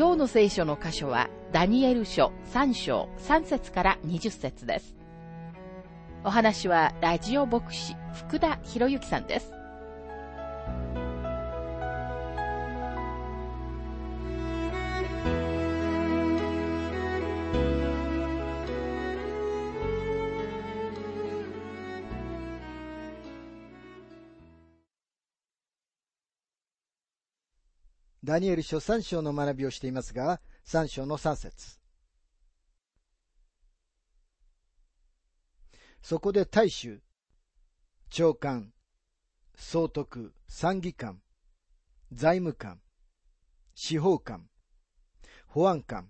今日の聖書の箇所は、ダニエル書3章3節から20節です。お話は、ラジオ牧師、福田博之さんです。ダニエル書3章の学びをしていますが、3章の3節そこで大衆、長官、総督、参議官、財務官、司法官、保安官、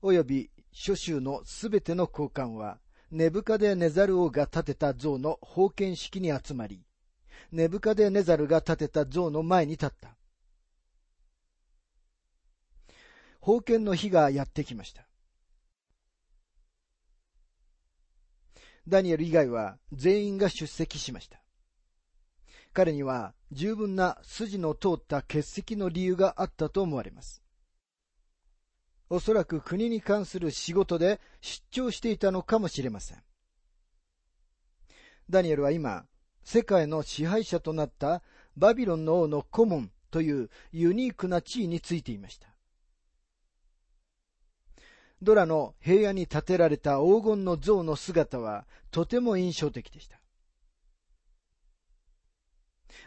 および諸州のすべての高官は、ネブカデネザル王が建てた像の封建式に集まり、ネブカデネザルが建てた像の前に立った。封建の日がやってきました。ダニエル以外は全員が出席しました。彼には十分な筋の通った欠席の理由があったと思われます。おそらく国に関する仕事で出張していたのかもしれません。ダニエルは今、世界の支配者となったバビロンの王の顧問というユニークな地位についていました。ドラの平野に建てられた黄金の像の姿はとても印象的でした。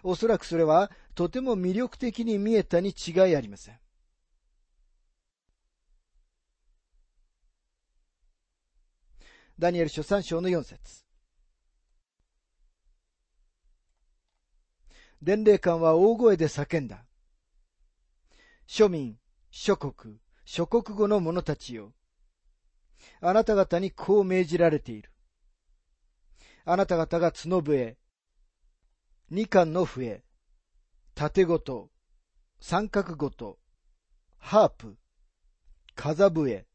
おそらくそれはとても魅力的に見えたに違いありません。ダニエル書3章の4節伝令官は大声で叫んだ。庶民、諸国、諸国語の者たちよ。あなた方にこう命じられている。あなた方が角笛、二巻の笛、縦ごと、三角ごと、ハープ、風笛、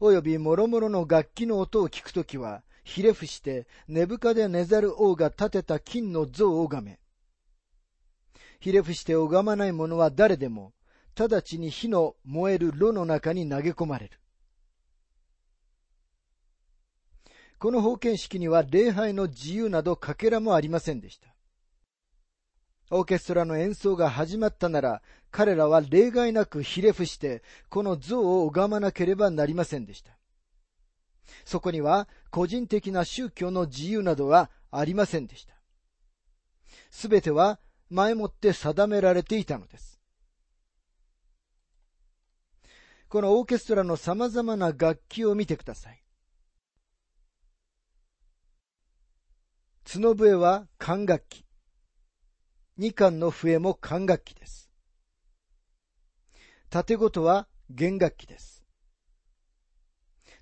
および諸々の楽器の音を聞くときは、ひれ伏して、根深で寝ざる王が建てた金の像を拝め。ひれ伏して拝まない者は誰でも、直ちに火の燃える炉の中に投げ込まれる。この封建式には礼拝の自由などかけらもありませんでした。オーケストラの演奏が始まったなら、彼らは例外なくひれ伏して、この像を拝まなければなりませんでした。そこには個人的な宗教の自由などはありませんでした。すべては前もって定められていたのです。このオーケストラの様々な楽器を見てください。角笛は管楽器。二管の笛も管楽器です。縦ごとは弦楽器です。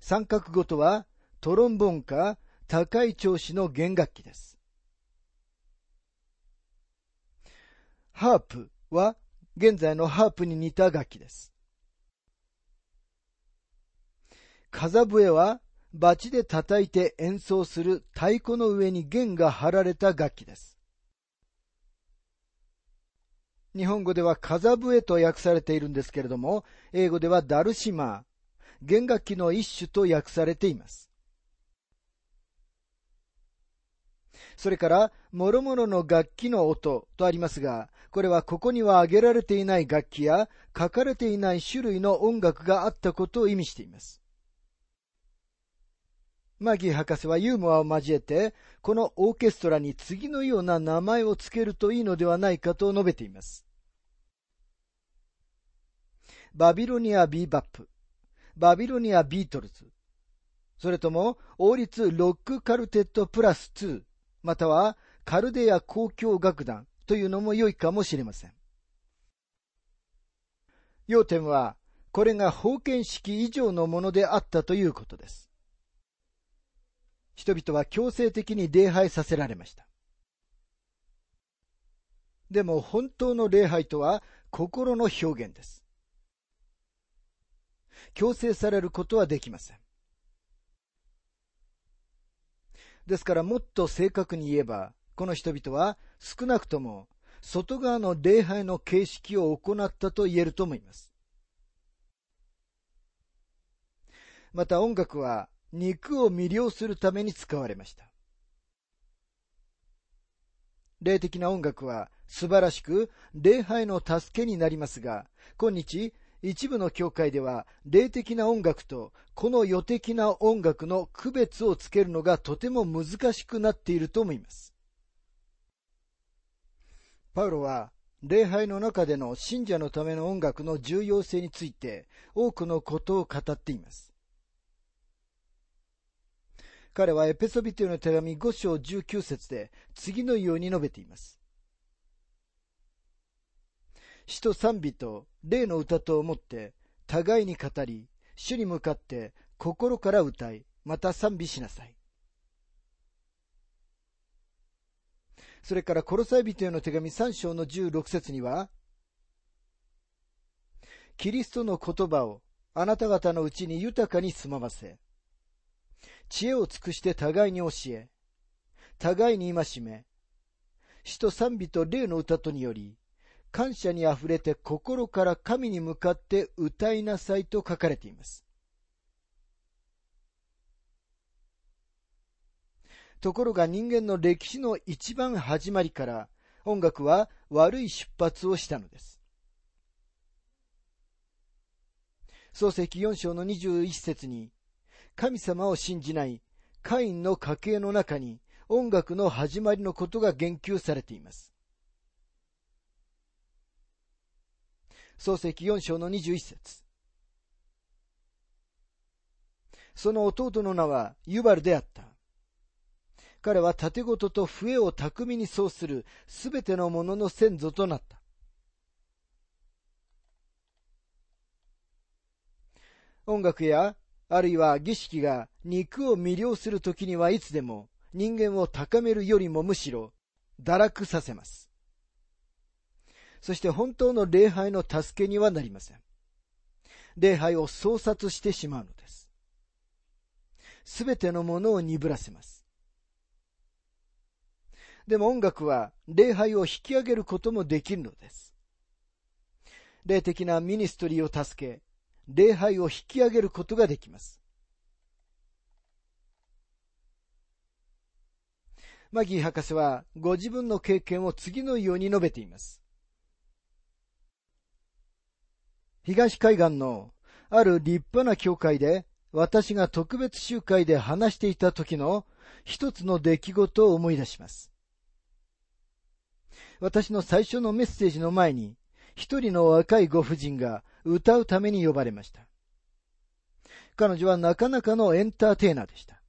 三角ごとはトロンボンか高い調子の弦楽器です。ハープは現在のハープに似た楽器です。風笛はバチで叩いて演奏する太鼓の上に弦が張られた楽器です。日本語では風笛と訳されているんですけれども、英語ではダルシマー、弦楽器の一種と訳されています。それから、諸々の楽器の音とありますが、これはここには挙げられていない楽器や書かれていない種類の音楽があったことを意味しています。マギー博士はユーモアを交えて、このオーケストラに次のような名前を付けるといいのではないかと述べています。バビロニア・ビーバップ、バビロニア・ビートルズ、それとも王立ロック・カルテット・プラス2、またはカルデア交響楽団というのも良いかもしれません。要点は、これが奉献式以上のものであったということです。人々は強制的に礼拝させられました。でも本当の礼拝とは心の表現です。強制されることはできません。ですからもっと正確に言えば、この人々は少なくとも外側の礼拝の形式を行ったと言えると思います。また音楽は肉を魅了するために使われました。霊的な音楽は素晴らしく礼拝の助けになりますが、今日一部の教会では霊的な音楽とこの予的な音楽の区別をつけるのがとても難しくなっていると思います。パウロは礼拝の中での信者のための音楽の重要性について多くのことを語っています。彼はエペソビテの手紙5章19節で次のように述べています。詩と賛美と霊の歌と思って互いに語り、主に向かって心から歌い、また賛美しなさい。それからコロサイ人への手紙3章の16節には、キリストの言葉をあなた方のうちに豊かに住まわせ、知恵を尽くして互いに教え、互いに戒め、死と賛美と霊の歌とにより、感謝にあふれて心から神に向かって歌いなさいと書かれています。ところが人間の歴史の一番始まりから音楽は悪い出発をしたのです。創世記4章の21節に神様を信じないカインの家系の中に音楽の始まりのことが言及されています。創世記4章の21節その弟の名はユバルであった。彼は盾事と笛を巧みに奏するすべてのものの先祖となった。音楽や、あるいは儀式が肉を魅了するときにはいつでも人間を高めるよりもむしろ堕落させます。そして本当の礼拝の助けにはなりません。礼拝を創殺してしまうのです。すべてのものを鈍らせます。でも音楽は礼拝を引き上げることもできるのです。霊的なミニストリーを助け、礼拝を引き上げることができます。マギー博士はご自分の経験を次のように述べています。東海岸のある立派な教会で私が特別集会で話していた時の一つの出来事を思い出します。私の最初のメッセージの前に一人の若いご婦人が歌うために呼ばれました。彼女はなかなかのエンターテイナーでした。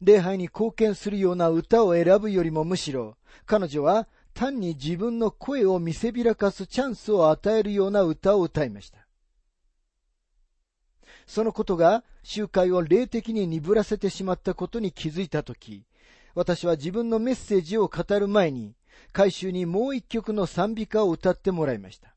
礼拝に貢献するような歌を選ぶよりもむしろ彼女は単に自分の声を見せびらかすチャンスを与えるような歌を歌いました。そのことが集会を霊的に鈍らせてしまったことに気づいたとき、私は自分のメッセージを語る前に、回収にもう一曲の賛美歌を歌ってもらいました。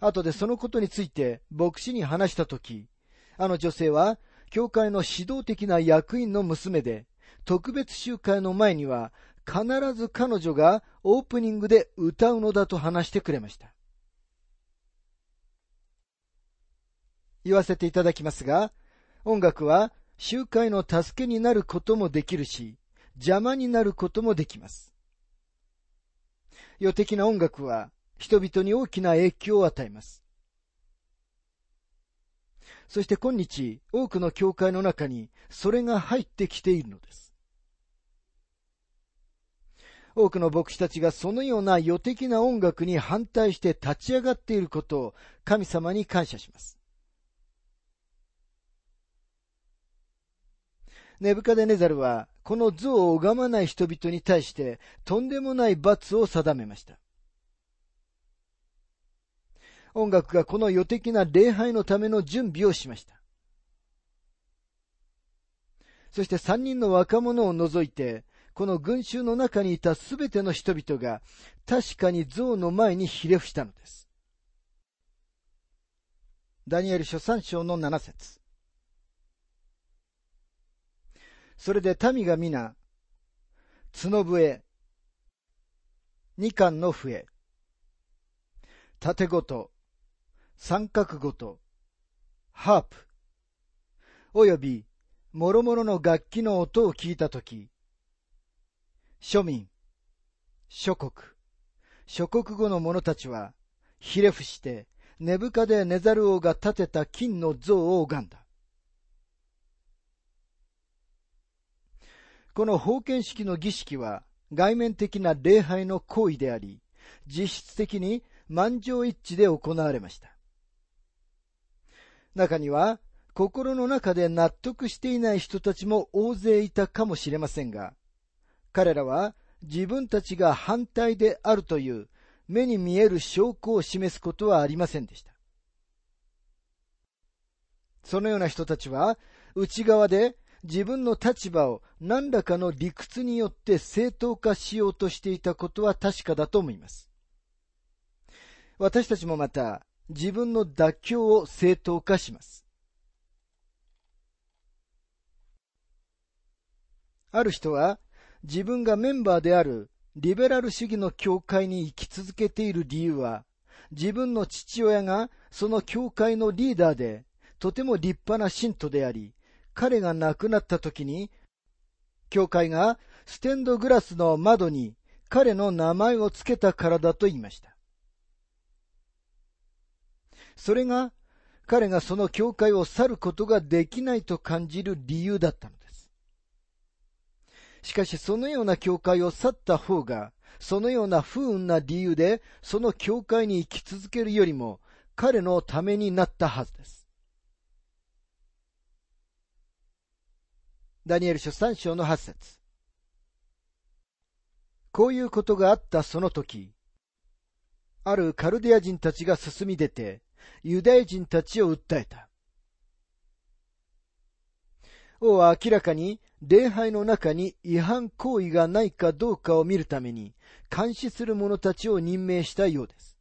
後でそのことについて牧師に話したとき、あの女性は、教会の指導的な役員の娘で、特別集会の前には必ず彼女がオープニングで歌うのだと話してくれました。言わせていただきますが、音楽は集会の助けになることもできるし、邪魔になることもできます。予的な音楽は人々に大きな影響を与えます。そして今日、多くの教会の中にそれが入ってきているのです。多くの牧師たちがそのような予的な音楽に反対して立ち上がっていることを神様に感謝します。ネブカデネザルはこの図を拝まない人々に対してとんでもない罰を定めました。音楽がこの予的な礼拝のための準備をしました。そして三人の若者を除いて、この群衆の中にいたすべての人々が確かに像の前にひれ伏したのです。ダニエル書三章の七節それで民が皆、角笛、二巻の笛、縦ごと、三角ごと、ハープ、および諸々の楽器の音を聞いたとき、庶民、諸国、諸国語の者たちは、ひれ伏して、ネブカデネザル王が建てた金の像を拝んだ。この封建式の儀式は、外面的な礼拝の行為であり、実質的に満場一致で行われました。中には、心の中で納得していない人たちも大勢いたかもしれませんが、彼らは自分たちが反対であるという目に見える証拠を示すことはありませんでした。そのような人たちは内側で自分の立場を何らかの理屈によって正当化しようとしていたことは確かだと思います。私たちもまた自分の妥協を正当化します。ある人は自分がメンバーであるリベラル主義の教会に生き続けている理由は、自分の父親がその教会のリーダーで、とても立派な信徒であり、彼が亡くなった時に、教会がステンドグラスの窓に彼の名前を付けたからだと言いました。それが彼がその教会を去ることができないと感じる理由だったのですしかしそのような教会を去った方が、そのような不運な理由で、その教会に生き続けるよりも、彼のためになったはずです。ダニエル書3章の8節こういうことがあったその時、あるカルデア人たちが進み出て、ユダヤ人たちを訴えた。王は明らかに礼拝の中に違反行為がないかどうかを見るために監視する者たちを任命したようです。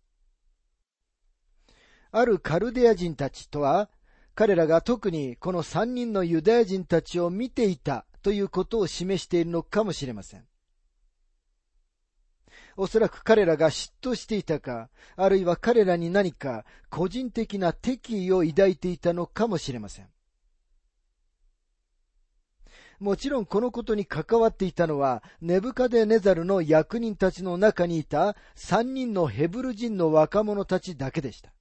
あるカルデア人たちとは、彼らが特にこの三人のユダヤ人たちを見ていたということを示しているのかもしれません。おそらく彼らが嫉妬していたか、あるいは彼らに何か個人的な敵意を抱いていたのかもしれません。もちろんこのことに関わっていたのは、ネブカデネザルの役人たちの中にいた三人のヘブル人の若者たちだけでした。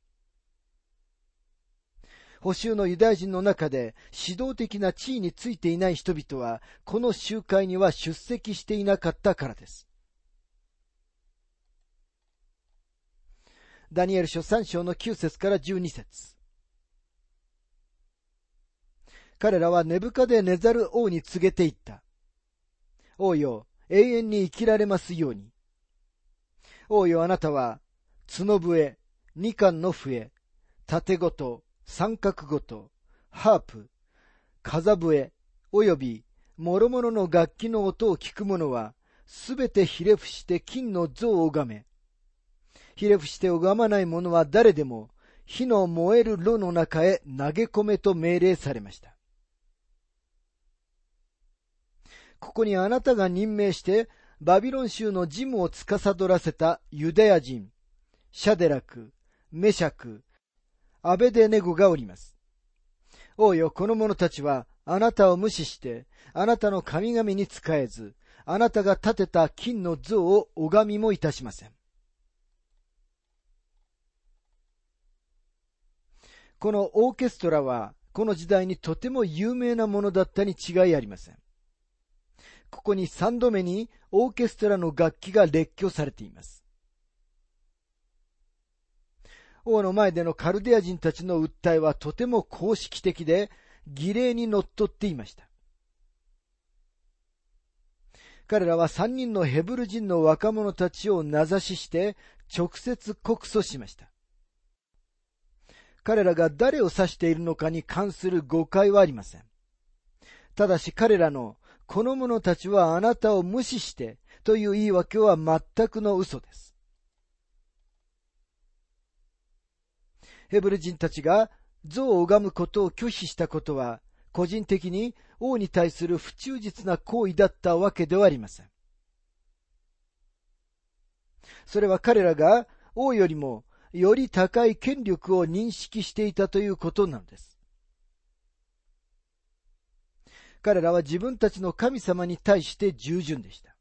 補修のユダヤ人の中で指導的な地位についていない人々は、この集会には出席していなかったからです。ダニエル書3章の9節から12節彼らはネブカデネザル王に告げていった。王よ、永遠に生きられますように。王よ、あなたは、角笛、二巻の笛、縦ごと、三角ごと、ハープ、風笛、および、諸々の楽器の音を聞く者は、すべてひれ伏して金の像を拝め。ひれ伏して拝まない者は誰でも、火の燃える炉の中へ投げ込めと命令されました。ここにあなたが任命して、バビロン州の事務を司らせたユダヤ人、シャデラク、メシャク、アベデネゴがおります。王よ、この者たちは、あなたを無視して、あなたの神々に仕えず、あなたが建てた金の像を拝みもいたしません。このオーケストラは、この時代にとても有名なものだったに違いありません。ここに三度目にオーケストラの楽器が列挙されています。王の前でのカルデア人たちの訴えはとても公式的で儀礼にのっとっていました。彼らは三人のヘブル人の若者たちを名指しして直接告訴しました。彼らが誰を指しているのかに関する誤解はありません。ただし彼らのこの者たちはあなたを無視してという言い訳は全くの嘘です。ヘブル人たちが像を拝むことを拒否したことは個人的に王に対する不忠実な行為だったわけではありません。それは彼らが王よりもより高い権力を認識していたということなのです。彼らは自分たちの神様に対して従順でした。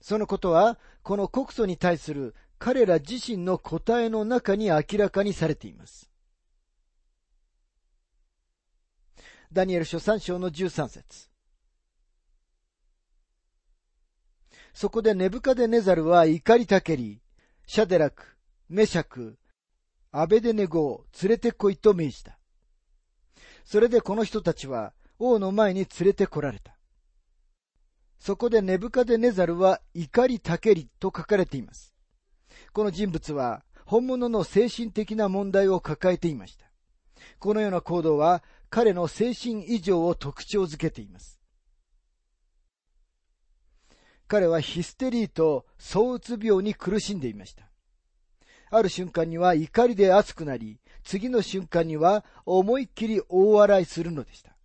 そのことは、この告訴に対する彼ら自身の答えの中に明らかにされています。ダニエル書3章の13節そこでネブカデネザルは怒りたけり、シャデラク、メシャク、アベデネゴを連れてこいと命じた。それでこの人たちは王の前に連れてこられた。そこでネブカデネザルは怒りたけりと書かれています。この人物は本物の精神的な問題を抱えていました。このような行動は彼の精神異常を特徴づけています。彼はヒステリーと躁うつ病に苦しんでいました。ある瞬間には怒りで熱くなり、次の瞬間には思いっきり大笑いするのでした。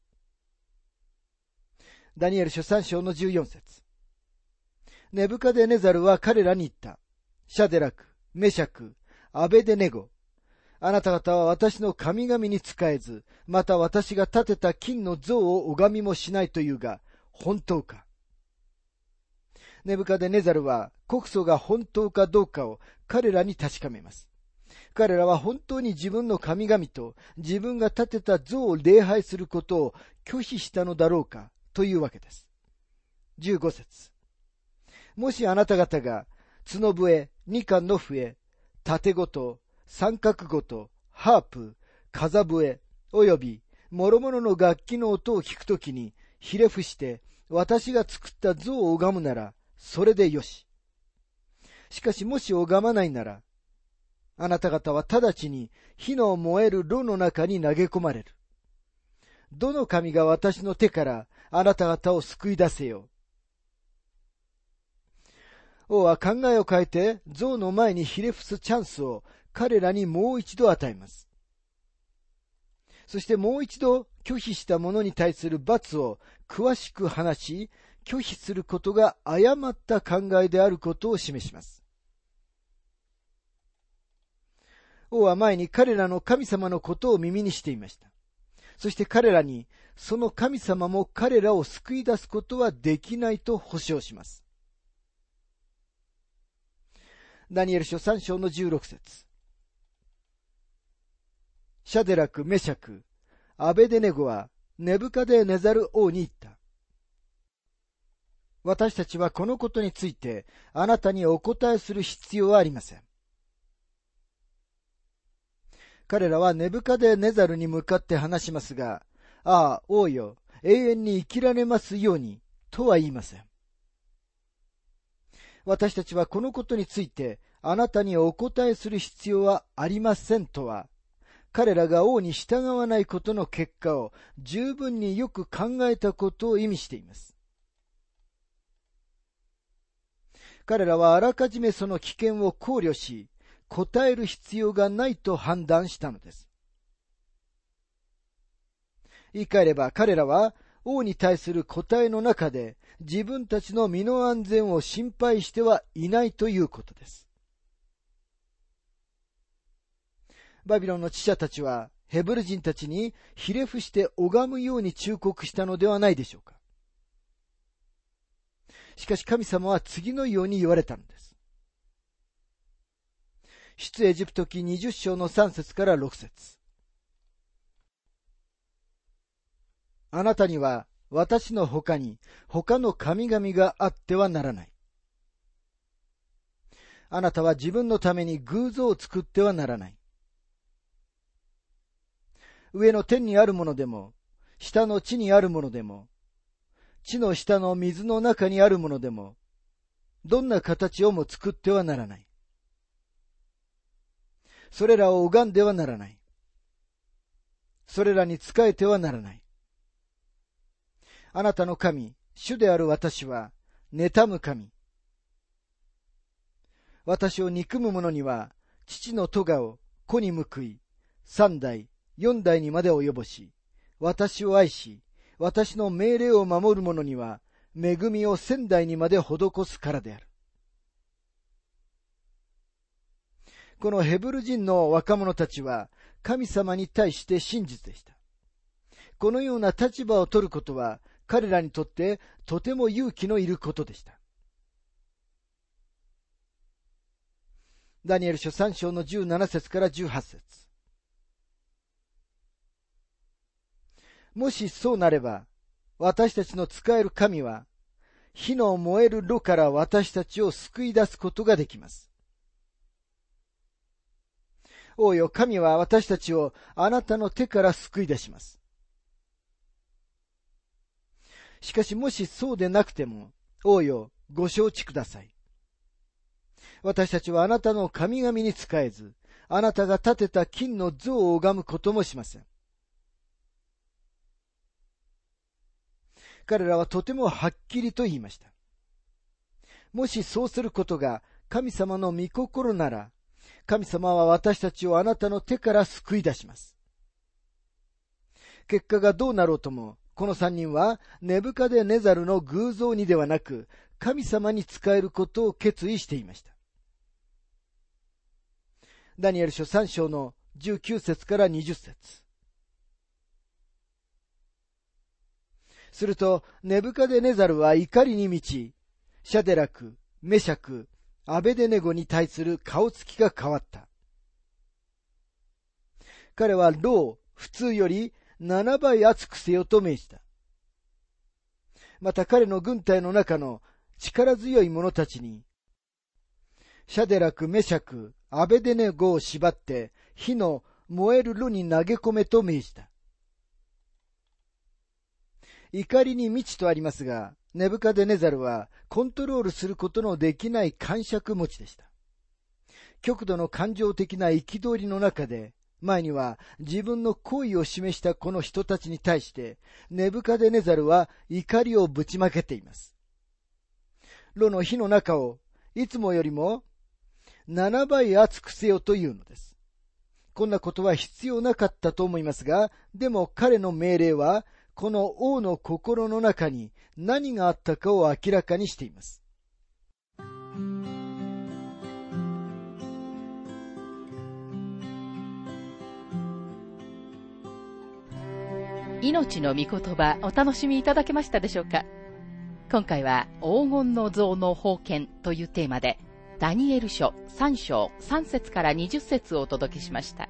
ダニエル書3章の14節ネブカデネザルは彼らに言った。シャデラク、メシャク、アベデネゴ。あなた方は私の神々に仕えず、また私が建てた金の像を拝みもしないというが、本当か？ネブカデネザルは告訴が本当かどうかを彼らに確かめます。彼らは本当に自分の神々と自分が建てた像を礼拝することを拒否したのだろうかというわけです。15節もしあなた方が角笛、二冠の笛、縦ごと、三角ごと、ハープ、風笛、および諸々の楽器の音を聞くときにひれ伏して私が作った像を拝むならそれでよし。しかしもし拝まないなら、あなた方は直ちに火の燃える炉の中に投げ込まれる。どの神が私の手からあなた方を救い出せよ。王は考えを変えて象の前にひれ伏すチャンスを彼らにもう一度与えます。そしてもう一度拒否した者に対する罰を詳しく話し、拒否することが誤った考えであることを示します。王は前に彼らの神様のことを耳にしていました。そして彼らに、その神様も彼らを救い出すことはできないと保証します。ダニエル書3章の16節シャデラク、メシャク、アベデネゴはネブカデネザル王に言。私たちはこのことについてあなたにお答えする必要はありません。彼らはネブカデネザルに向かって話しますが、ああ、王よ、永遠に生きられますように、とは言いません。私たちはこのことについてあなたにお答えする必要はありませんとは、彼らが王に従わないことの結果を十分によく考えたことを意味しています。彼らはあらかじめその危険を考慮し、答える必要がないと判断したのです。言い換えれば彼らは王に対する答えの中で自分たちの身の安全を心配してはいないということです。バビロンの知者たちはヘブル人たちにひれ伏して拝むように忠告したのではないでしょうか。しかし神様は次のように言われたのです。出エジプト記20章の3節から6節あなたには私の他に他の神々があってはならない。あなたは自分のために偶像を作ってはならない。上の天にあるものでも、下の地にあるものでも、地の下の水の中にあるものでも、どんな形をも作ってはならない。それらを拝んではならない。それらに仕えてはならない。あなたの神、主である私は、妬む神。私を憎む者には、父の咎を子に報い、三代、四代にまで及ぼし、私を愛し、私の命令を守る者には、恵みを仙台にまで施すからである。このヘブル人の若者たちは、神様に対して真実でした。このような立場を取ることは、彼らにとってとても勇気のいることでした。ダニエル書3章の17節から18節もしそうなれば、私たちの使える神は、火の燃える炉から私たちを救い出すことができます。王よ、神は私たちをあなたの手から救い出します。しかしもしそうでなくても、王よ、ご承知ください。私たちはあなたの神々に仕えず、あなたが建てた金の像を拝むこともしません。彼らはとてもはっきりと言いました。もしそうすることが神様の御心なら、神様は私たちをあなたの手から救い出します。結果がどうなろうとも、この三人は、ネブカデネザルの偶像にではなく、神様に仕えることを決意していました。ダニエル書3章の19節から20節すると、ネブカデネザルは怒りに満ち、シャデラク、メシャク、アベデネゴに対する顔つきが変わった。彼はロー、普通より7倍厚くせよと命じた。また彼の軍隊の中の力強い者たちに、シャデラク、メシャク、アベデネゴを縛って火の燃える炉に投げ込めと命じた。怒りに満ちとありますが、ネブカデネザルはコントロールすることのできない感触持ちでした。極度の感情的な憤りの中で、前には自分の行為を示したこの人たちに対して、ネブカデネザルは怒りをぶちまけています。炉の火の中をいつもよりも7倍熱くせよというのです。こんなことは必要なかったと思いますが、でも彼の命令は、この王の心の中に何があったかを明らかにしています。命の御言葉お楽しみいただけましたでしょうか？今回は黄金の像の封建というテーマでダニエル書3章3節から20節をお届けしました。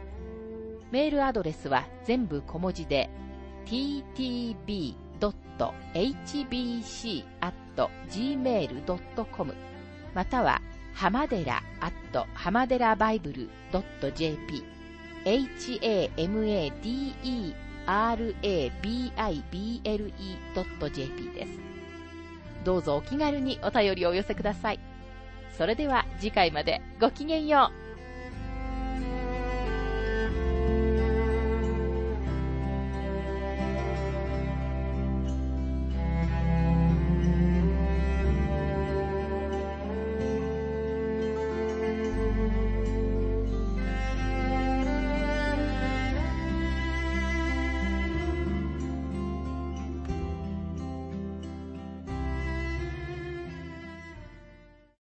メールアドレスは全部小文字で ttb.hbc.gmail.com または浜寺 at 浜寺バイブル .jp hamadera.bible.jp です。どうぞお気軽にお便りをお寄せください。それでは次回までごきげんよう。